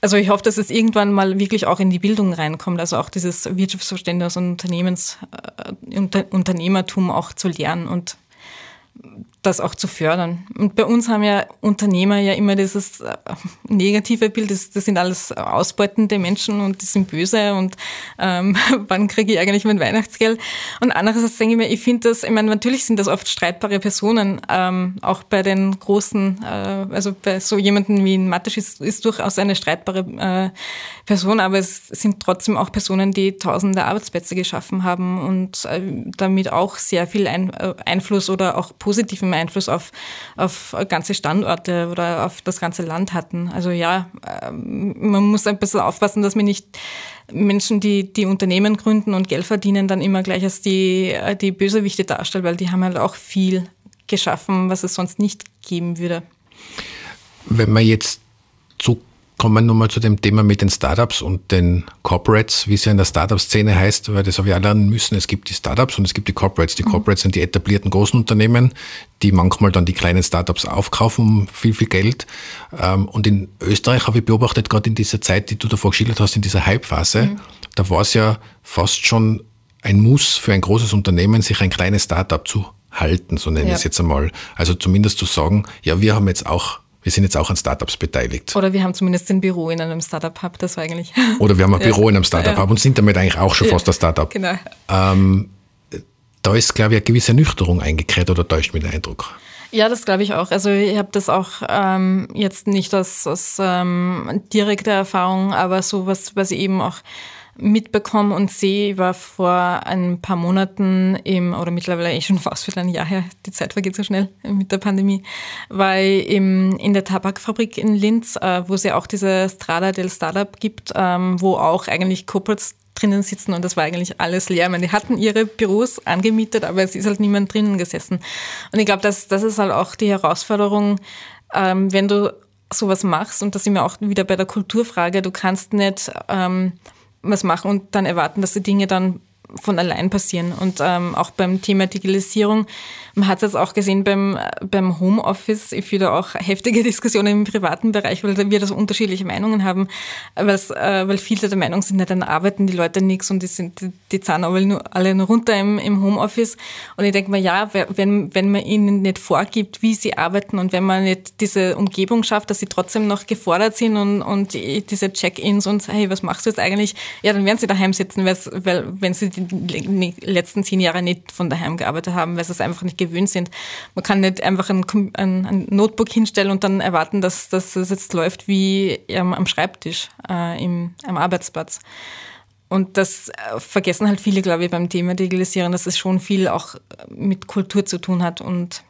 Also ich hoffe, dass es irgendwann mal wirklich auch in die Bildung reinkommt, also auch dieses Wirtschaftsverständnis und Unternehmens, äh, Unter, Unternehmertum auch zu lernen und das auch zu fördern. Und bei uns haben ja Unternehmer ja immer dieses äh, negative Bild, das, das sind alles ausbeutende Menschen und die sind böse und ähm, wann kriege ich eigentlich mein Weihnachtsgeld? Und andererseits denke ich mir, ich finde das, ich meine, natürlich sind das oft streitbare Personen, ähm, auch bei den großen, äh, also bei so jemanden wie ein Matisch ist, ist durchaus eine streitbare äh, Person, aber es sind trotzdem auch Personen, die tausende Arbeitsplätze geschaffen haben und äh, damit auch sehr viel ein, äh, Einfluss oder auch positiven Einfluss auf, auf ganze Standorte oder auf das ganze Land hatten. Also ja, ähm, man muss ein bisschen aufpassen, dass man nicht Menschen, die, die Unternehmen gründen und Geld verdienen, dann immer gleich als die, die Bösewichte darstellt, weil die haben halt auch viel geschaffen, was es sonst nicht geben würde. Wenn man jetzt so kommen wir nochmal zu dem Thema mit den Startups und den Corporates, wie es ja in der Startup-Szene heißt, weil das habe ich auch lernen müssen. Es gibt die Startups und es gibt die Corporates. Die mhm. Corporates sind die etablierten großen Unternehmen, die manchmal dann die kleinen Startups aufkaufen um viel, viel Geld. Ähm, und in Österreich habe ich beobachtet, gerade in dieser Zeit, die du davor geschildert hast, in dieser Hype-Phase, mhm. da war es ja fast schon ein Muss für ein großes Unternehmen, sich ein kleines Startup zu halten, so nenne ich es jetzt einmal. Also zumindest zu sagen, ja, wir haben jetzt auch wir sind jetzt auch an Startups beteiligt. Oder wir haben zumindest ein Büro in einem Startup-Hub, das war eigentlich. Oder wir haben ein Büro in einem Startup-Hub ja. und sind damit eigentlich auch schon fast ein Startup. Genau. Ähm, da ist, glaube ich, eine gewisse Nüchterung eingekehrt oder täuscht mir der Eindruck? Ja, das glaube ich auch. Also ich habe das auch ähm, jetzt nicht aus, aus ähm, direkter Erfahrung, aber so was, was ich eben auch mitbekomme und sehe. Ich war vor ein paar Monaten im, oder mittlerweile eh schon fast wieder ein Jahr her, die Zeit vergeht so schnell mit der Pandemie, war ich im, in der Tabakfabrik in Linz, äh, wo es ja auch diese Strada del Startup gibt, ähm, wo auch eigentlich Corporates drinnen sitzen und das war eigentlich alles leer. Ich meine, die hatten ihre Büros angemietet, aber es ist halt niemand drinnen gesessen. Und ich glaube, das, das ist halt auch die Herausforderung, ähm, wenn du sowas machst, und da sind wir auch wieder bei der Kulturfrage, du kannst nicht ähm, was machen und dann erwarten, dass die Dinge dann von allein passieren. Und ähm, auch beim Thema Digitalisierung, man hat es jetzt auch gesehen beim, beim Homeoffice, ich führe da auch heftige Diskussionen im privaten Bereich, weil wir da so unterschiedliche Meinungen haben, äh, weil viele der Meinung sind, ja, dann arbeiten die Leute nichts und die, sind, die, die zahlen aber nur, alle nur runter im, im Homeoffice. Und ich denke mir, ja, wenn, wenn man ihnen nicht vorgibt, wie sie arbeiten und wenn man nicht diese Umgebung schafft, dass sie trotzdem noch gefordert sind und, und diese Check-ins und hey, was machst du jetzt eigentlich? Ja, dann werden sie daheim sitzen, weil wenn sie die letzten zehn Jahre nicht von daheim gearbeitet haben, weil sie es einfach nicht gewöhnt sind. Man kann nicht einfach ein, ein, ein Notebook hinstellen und dann erwarten, dass, dass es jetzt läuft wie am, am Schreibtisch, äh, im, am Arbeitsplatz. Und das äh, vergessen halt viele, glaube ich, beim Thema Digitalisierung, dass es schon viel auch mit Kultur zu tun hat und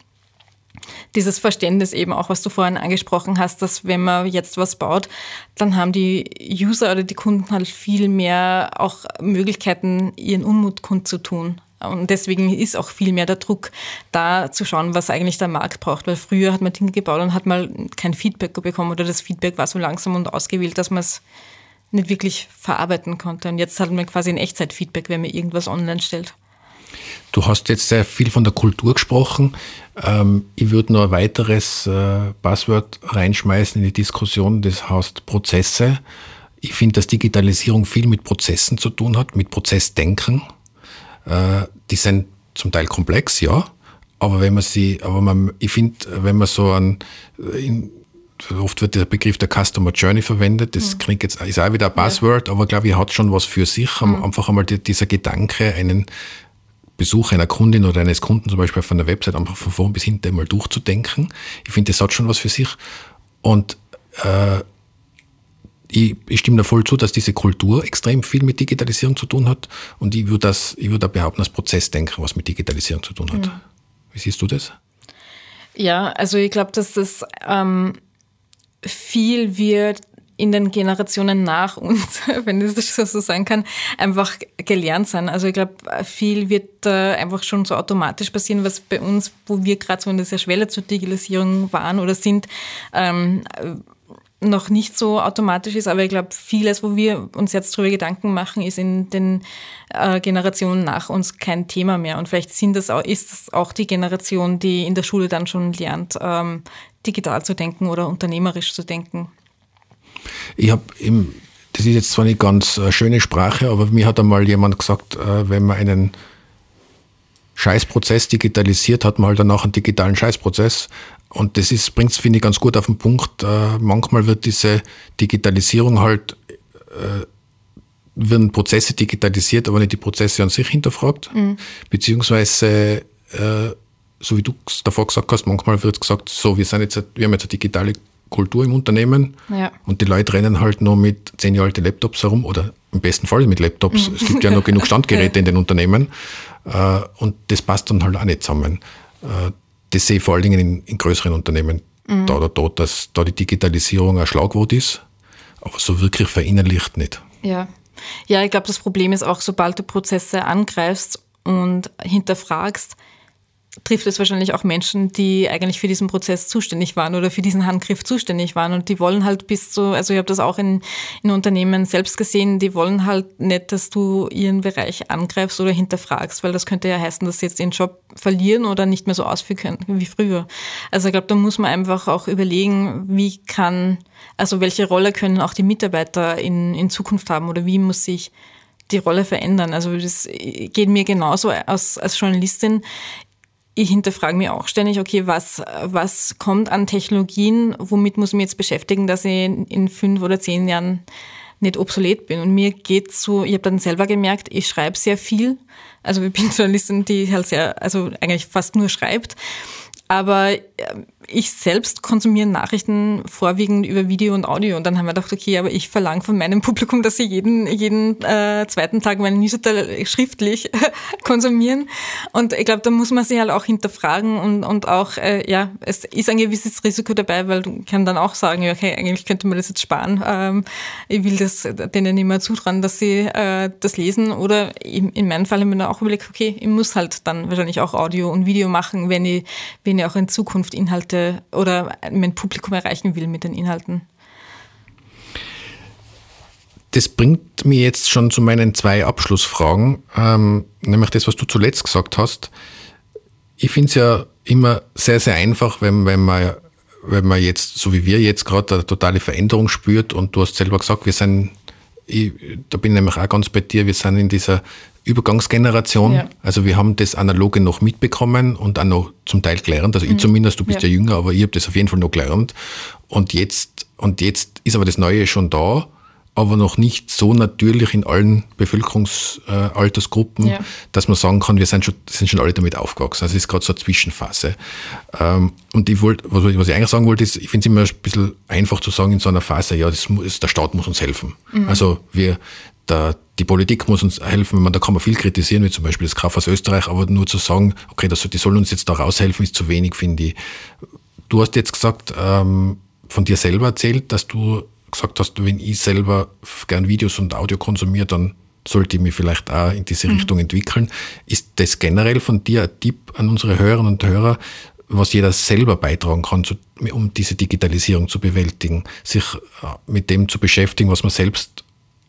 dieses Verständnis eben auch, was du vorhin angesprochen hast, dass wenn man jetzt was baut, dann haben die User oder die Kunden halt viel mehr auch Möglichkeiten, ihren Unmut kundzutun. Und deswegen ist auch viel mehr der Druck da zu schauen, was eigentlich der Markt braucht. Weil früher hat man Dinge gebaut und hat mal kein Feedback bekommen oder das Feedback war so langsam und ausgewählt, dass man es nicht wirklich verarbeiten konnte. Und jetzt hat man quasi ein Echtzeitfeedback, wenn man irgendwas online stellt. Du hast jetzt sehr viel von der Kultur gesprochen. Ähm, ich würde noch ein weiteres äh, Passwort reinschmeißen in die Diskussion, das heißt Prozesse. Ich finde, dass Digitalisierung viel mit Prozessen zu tun hat, mit Prozessdenken. Äh, die sind zum Teil komplex, ja, aber wenn man sie, aber man, ich finde, wenn man so ein, in, oft wird der Begriff der Customer Journey verwendet, das mhm. klingt jetzt, ist auch wieder ein Buzzword, ja. aber glaube ich, hat schon was für sich, mhm. einfach einmal die, dieser Gedanke, einen Besuch einer Kundin oder eines Kunden zum Beispiel von der Website einfach von vorn bis hinten mal durchzudenken. Ich finde, das hat schon was für sich. Und äh, ich, ich stimme da voll zu, dass diese Kultur extrem viel mit Digitalisierung zu tun hat. Und ich würde das, ich würde behaupten, das Prozessdenken, was mit Digitalisierung zu tun hat. Mhm. Wie siehst du das? Ja, also ich glaube, dass das ähm, viel wird in den Generationen nach uns, wenn ich das so sagen kann, einfach gelernt sein. Also ich glaube, viel wird äh, einfach schon so automatisch passieren, was bei uns, wo wir gerade so in dieser Schwelle zur Digitalisierung waren oder sind, ähm, noch nicht so automatisch ist, aber ich glaube, vieles, wo wir uns jetzt darüber Gedanken machen, ist in den äh, Generationen nach uns kein Thema mehr. Und vielleicht sind das auch, ist das auch die Generation, die in der Schule dann schon lernt, ähm, digital zu denken oder unternehmerisch zu denken. Ich habe im das ist jetzt zwar nicht ganz äh, schöne Sprache, aber mir hat einmal jemand gesagt, äh, wenn man einen Scheißprozess digitalisiert, hat man halt danach einen digitalen Scheißprozess. Und das ist, bringt es, finde ich, ganz gut auf den Punkt. Äh, manchmal wird diese Digitalisierung halt, äh, werden Prozesse digitalisiert, aber nicht die Prozesse an sich hinterfragt. Mhm. Beziehungsweise, äh, so wie du davor gesagt hast, manchmal wird gesagt, so, wir sind jetzt, wir haben jetzt eine digitale Kultur im Unternehmen ja. und die Leute rennen halt noch mit zehn Jahre alten Laptops herum oder im besten Fall mit Laptops. Mhm. Es gibt ja noch genug Standgeräte in den Unternehmen äh, und das passt dann halt auch nicht zusammen. Äh, das sehe ich vor allen Dingen in, in größeren Unternehmen mhm. da oder dort, dass da die Digitalisierung ein Schlagwort ist, aber so wirklich verinnerlicht nicht. Ja, ja ich glaube, das Problem ist auch, sobald du Prozesse angreifst und hinterfragst, trifft es wahrscheinlich auch Menschen, die eigentlich für diesen Prozess zuständig waren oder für diesen Handgriff zuständig waren. Und die wollen halt bis zu, also ich habe das auch in, in Unternehmen selbst gesehen, die wollen halt nicht, dass du ihren Bereich angreifst oder hinterfragst, weil das könnte ja heißen, dass sie jetzt den Job verlieren oder nicht mehr so ausführen können wie früher. Also ich glaube, da muss man einfach auch überlegen, wie kann, also welche Rolle können auch die Mitarbeiter in, in Zukunft haben oder wie muss sich die Rolle verändern. Also das geht mir genauso als, als Journalistin ich hinterfrage mich auch ständig, okay, was, was kommt an Technologien, womit muss ich mich jetzt beschäftigen, dass ich in fünf oder zehn Jahren nicht obsolet bin. Und mir geht so, ich habe dann selber gemerkt, ich schreibe sehr viel. Also ich bin Journalistin, die halt sehr, also eigentlich fast nur schreibt. Aber ähm, ich selbst konsumiere Nachrichten vorwiegend über Video und Audio. Und dann haben wir gedacht, okay, aber ich verlange von meinem Publikum, dass sie jeden, jeden äh, zweiten Tag meinen Newsletter schriftlich konsumieren. Und ich glaube, da muss man sich halt auch hinterfragen und, und auch, äh, ja, es ist ein gewisses Risiko dabei, weil du kannst dann auch sagen, okay, eigentlich könnte man das jetzt sparen. Ähm, ich will das denen mehr zutrauen, dass sie äh, das lesen. Oder in, in meinem Fall habe ich mir auch überlegt, okay, ich muss halt dann wahrscheinlich auch Audio und Video machen, wenn ich, wenn ich auch in Zukunft Inhalte Inhalte oder mein Publikum erreichen will mit den Inhalten. Das bringt mir jetzt schon zu meinen zwei Abschlussfragen, ähm, nämlich das, was du zuletzt gesagt hast. Ich finde es ja immer sehr, sehr einfach, wenn, wenn man wenn man jetzt, so wie wir jetzt gerade, eine totale Veränderung spürt und du hast selber gesagt, wir sind, ich, da bin ich nämlich auch ganz bei dir, wir sind in dieser Übergangsgeneration. Ja. Also wir haben das Analoge noch mitbekommen und auch noch zum Teil gelernt. Also mhm. ich zumindest, du bist ja, ja jünger, aber ich habe das auf jeden Fall noch gelernt. Und jetzt, und jetzt ist aber das Neue schon da aber noch nicht so natürlich in allen Bevölkerungsaltersgruppen, ja. dass man sagen kann, wir sind schon, sind schon alle damit aufgewachsen. Also es ist gerade so eine Zwischenphase. Ähm, und ich wollte, was ich eigentlich sagen wollte, ist, ich finde es immer ein bisschen einfach zu sagen in so einer Phase, ja, das, der Staat muss uns helfen. Mhm. Also wir, der, die Politik muss uns helfen, man, da kann man viel kritisieren, wie zum Beispiel das Kaufhaus Österreich, aber nur zu sagen, okay, das, die sollen uns jetzt da raushelfen, ist zu wenig, finde ich. Du hast jetzt gesagt, ähm, von dir selber erzählt, dass du gesagt hast, wenn ich selber gern Videos und Audio konsumiere, dann sollte ich mich vielleicht auch in diese mhm. Richtung entwickeln. Ist das generell von dir ein Tipp an unsere Hörerinnen und Hörer, was jeder selber beitragen kann, um diese Digitalisierung zu bewältigen, sich äh, mit dem zu beschäftigen, was man selbst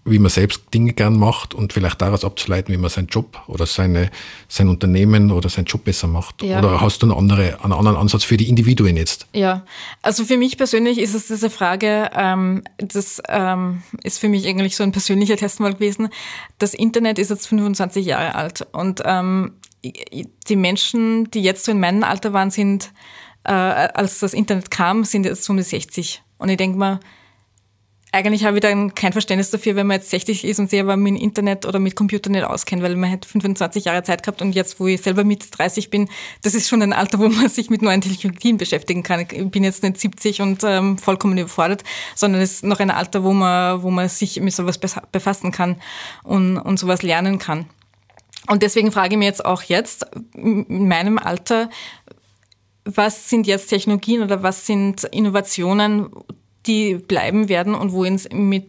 wie man selbst Dinge gern macht und vielleicht daraus abzuleiten, wie man seinen Job oder seine, sein Unternehmen oder seinen Job besser macht? Ja. Oder hast du einen, andere, einen anderen Ansatz für die Individuen jetzt? Ja, also für mich persönlich ist es diese Frage, ähm, das ähm, ist für mich eigentlich so ein persönlicher Test mal gewesen. Das Internet ist jetzt 25 Jahre alt und ähm, die Menschen, die jetzt so in meinem Alter waren, sind, äh, als das Internet kam, sind jetzt um die 60. Und ich denke mal, eigentlich habe ich dann kein Verständnis dafür, wenn man jetzt 60 ist und sich aber mit Internet oder mit Computer nicht auskennt, weil man hat 25 Jahre Zeit gehabt und jetzt, wo ich selber mit 30 bin, das ist schon ein Alter, wo man sich mit neuen Technologien beschäftigen kann. Ich bin jetzt nicht 70 und ähm, vollkommen überfordert, sondern es ist noch ein Alter, wo man, wo man sich mit sowas befassen kann und, und sowas lernen kann. Und deswegen frage ich mich jetzt auch jetzt, in meinem Alter, was sind jetzt Technologien oder was sind Innovationen, die bleiben werden und wo uns mit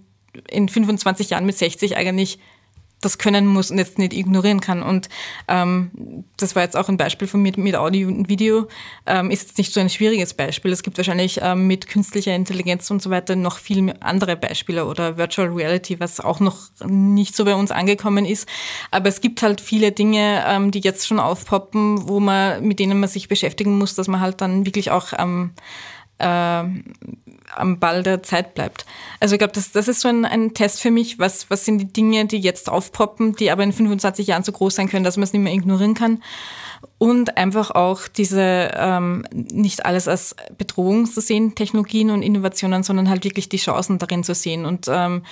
in 25 Jahren mit 60 eigentlich das können muss und jetzt nicht ignorieren kann. Und ähm, das war jetzt auch ein Beispiel von mir mit Audio und Video. Ähm, ist jetzt nicht so ein schwieriges Beispiel. Es gibt wahrscheinlich ähm, mit künstlicher Intelligenz und so weiter noch viel andere Beispiele oder Virtual Reality, was auch noch nicht so bei uns angekommen ist. Aber es gibt halt viele Dinge, ähm, die jetzt schon aufpoppen, wo man, mit denen man sich beschäftigen muss, dass man halt dann wirklich auch ähm, äh, am Ball der Zeit bleibt. Also ich glaube, das, das ist so ein, ein Test für mich. Was, was sind die Dinge, die jetzt aufpoppen, die aber in 25 Jahren so groß sein können, dass man es nicht mehr ignorieren kann? Und einfach auch diese, ähm, nicht alles als Bedrohung zu sehen, Technologien und Innovationen, sondern halt wirklich die Chancen darin zu sehen. Und ähm,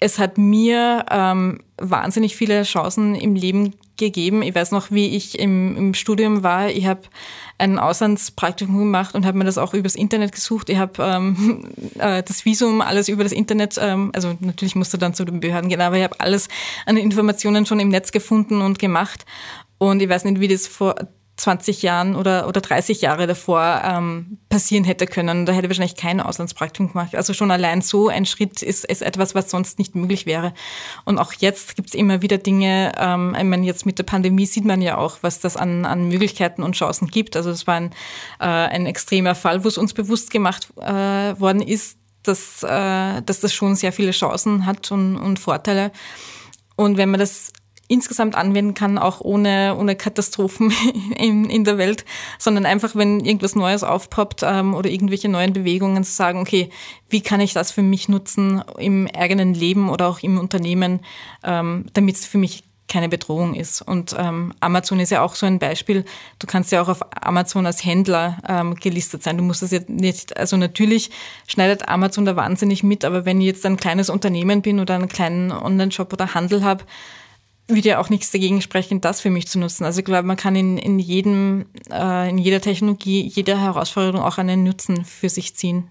es hat mir ähm, wahnsinnig viele Chancen im Leben gegeben. Ich weiß noch, wie ich im, im Studium war. Ich habe ein Auslandspraktikum gemacht und habe mir das auch übers Internet gesucht. Ich habe ähm, äh, das Visum, alles über das Internet, ähm, also natürlich musste dann zu den Behörden gehen, aber ich habe alles an Informationen schon im Netz gefunden und gemacht. Und ich weiß nicht, wie das vor 20 Jahren oder, oder 30 Jahre davor ähm, passieren hätte können. Da hätte ich wahrscheinlich kein Auslandspraktikum gemacht. Also schon allein so ein Schritt ist, ist etwas, was sonst nicht möglich wäre. Und auch jetzt gibt es immer wieder Dinge, ähm, ich meine, jetzt mit der Pandemie sieht man ja auch, was das an, an Möglichkeiten und Chancen gibt. Also das war ein, äh, ein extremer Fall, wo es uns bewusst gemacht äh, worden ist, dass, äh, dass das schon sehr viele Chancen hat und, und Vorteile. Und wenn man das insgesamt anwenden kann, auch ohne, ohne Katastrophen in, in der Welt, sondern einfach, wenn irgendwas Neues aufpoppt ähm, oder irgendwelche neuen Bewegungen, zu sagen, okay, wie kann ich das für mich nutzen im eigenen Leben oder auch im Unternehmen, ähm, damit es für mich keine Bedrohung ist. Und ähm, Amazon ist ja auch so ein Beispiel. Du kannst ja auch auf Amazon als Händler ähm, gelistet sein. Du musst das jetzt nicht, also natürlich schneidet Amazon da wahnsinnig mit, aber wenn ich jetzt ein kleines Unternehmen bin oder einen kleinen Online-Shop oder Handel habe, würde ja auch nichts dagegen sprechen, das für mich zu nutzen. Also ich glaube, man kann in, in jedem, äh, in jeder Technologie, jeder Herausforderung auch einen Nutzen für sich ziehen.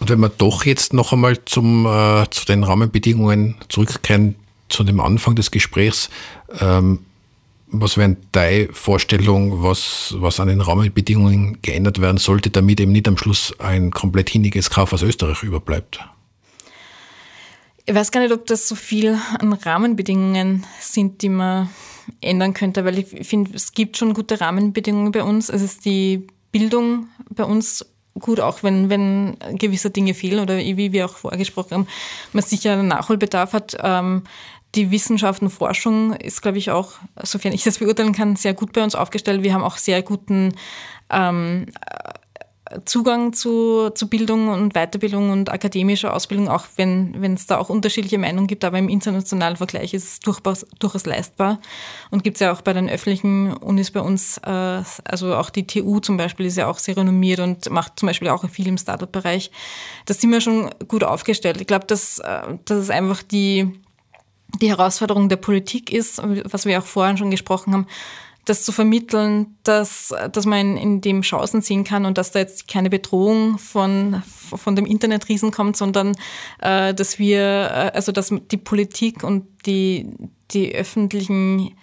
Und wenn wir doch jetzt noch einmal zum, äh, zu den Rahmenbedingungen zurückkehren, zu dem Anfang des Gesprächs, ähm, was wäre deine Vorstellung, was, was an den Rahmenbedingungen geändert werden sollte, damit eben nicht am Schluss ein komplett hinniges Kauf aus Österreich überbleibt? Ich weiß gar nicht, ob das so viel an Rahmenbedingungen sind, die man ändern könnte, weil ich finde, es gibt schon gute Rahmenbedingungen bei uns. Es ist die Bildung bei uns gut, auch wenn, wenn gewisse Dinge fehlen oder wie wir auch vorgesprochen haben, man sicher einen Nachholbedarf hat. Ähm, die Wissenschaft und Forschung ist, glaube ich, auch, sofern ich das beurteilen kann, sehr gut bei uns aufgestellt. Wir haben auch sehr guten ähm, Zugang zu, zu Bildung und Weiterbildung und akademischer Ausbildung, auch wenn es da auch unterschiedliche Meinungen gibt, aber im internationalen Vergleich ist es durchaus, durchaus leistbar. Und gibt es ja auch bei den öffentlichen Unis bei uns, äh, also auch die TU zum Beispiel ist ja auch sehr renommiert und macht zum Beispiel auch viel im Startup-Bereich. Da sind wir schon gut aufgestellt. Ich glaube, dass, äh, dass es einfach die, die Herausforderung der Politik ist, was wir auch vorhin schon gesprochen haben, das zu vermitteln, dass, dass man in dem Chancen sehen kann und dass da jetzt keine Bedrohung von, von dem Internetriesen kommt, sondern äh, dass wir, äh, also dass die Politik und die, die öffentlichen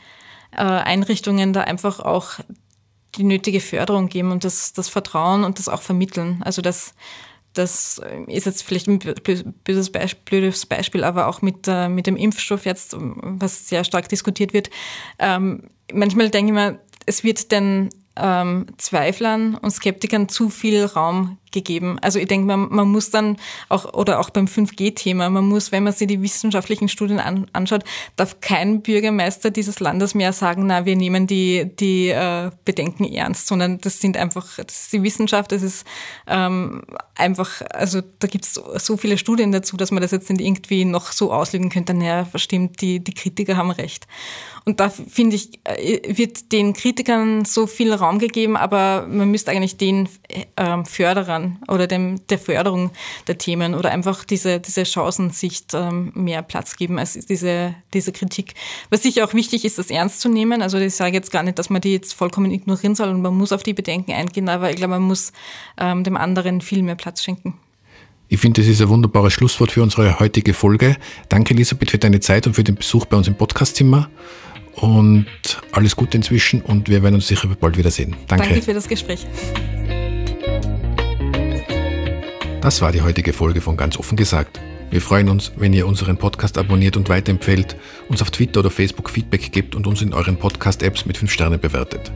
äh, Einrichtungen da einfach auch die nötige Förderung geben und das, das Vertrauen und das auch vermitteln. Also das, das ist jetzt vielleicht ein blödes Beispiel, aber auch mit, äh, mit dem Impfstoff jetzt, was sehr stark diskutiert wird. Ähm, manchmal denke ich mir, es wird den ähm, Zweiflern und Skeptikern zu viel Raum gegeben. Also ich denke, man, man muss dann auch, oder auch beim 5G-Thema, man muss, wenn man sich die wissenschaftlichen Studien an, anschaut, darf kein Bürgermeister dieses Landes mehr sagen, na, wir nehmen die, die äh, Bedenken ernst, sondern das sind einfach, das ist die Wissenschaft, das ist ähm, einfach, also da gibt es so viele Studien dazu, dass man das jetzt nicht irgendwie noch so auslegen könnte, naja, stimmt, die, die Kritiker haben recht. Und da finde ich, äh, wird den Kritikern so viel Raum gegeben, aber man müsste eigentlich den äh, Förderern oder dem, der Förderung der Themen oder einfach diese, diese Chancensicht ähm, mehr Platz geben als diese, diese Kritik. Was sicher auch wichtig ist, das ernst zu nehmen. Also ich sage jetzt gar nicht, dass man die jetzt vollkommen ignorieren soll und man muss auf die Bedenken eingehen, aber ich glaube, man muss ähm, dem anderen viel mehr Platz schenken. Ich finde, das ist ein wunderbares Schlusswort für unsere heutige Folge. Danke, Elisabeth, für deine Zeit und für den Besuch bei uns im Podcastzimmer. Und alles Gute inzwischen und wir werden uns sicher bald wiedersehen. Danke. Danke für das Gespräch. Das war die heutige Folge von Ganz offen gesagt. Wir freuen uns, wenn ihr unseren Podcast abonniert und weiterempfehlt, uns auf Twitter oder Facebook Feedback gibt und uns in euren Podcast-Apps mit 5 Sternen bewertet.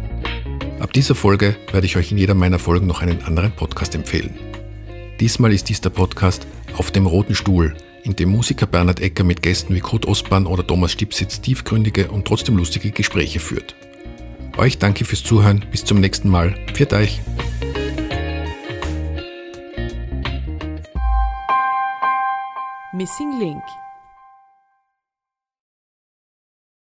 Ab dieser Folge werde ich euch in jeder meiner Folgen noch einen anderen Podcast empfehlen. Diesmal ist dies der Podcast Auf dem roten Stuhl, in dem Musiker Bernhard Ecker mit Gästen wie Kurt Ostbahn oder Thomas Stipsitz tiefgründige und trotzdem lustige Gespräche führt. Euch danke fürs Zuhören, bis zum nächsten Mal. Pfiat euch! Missing Link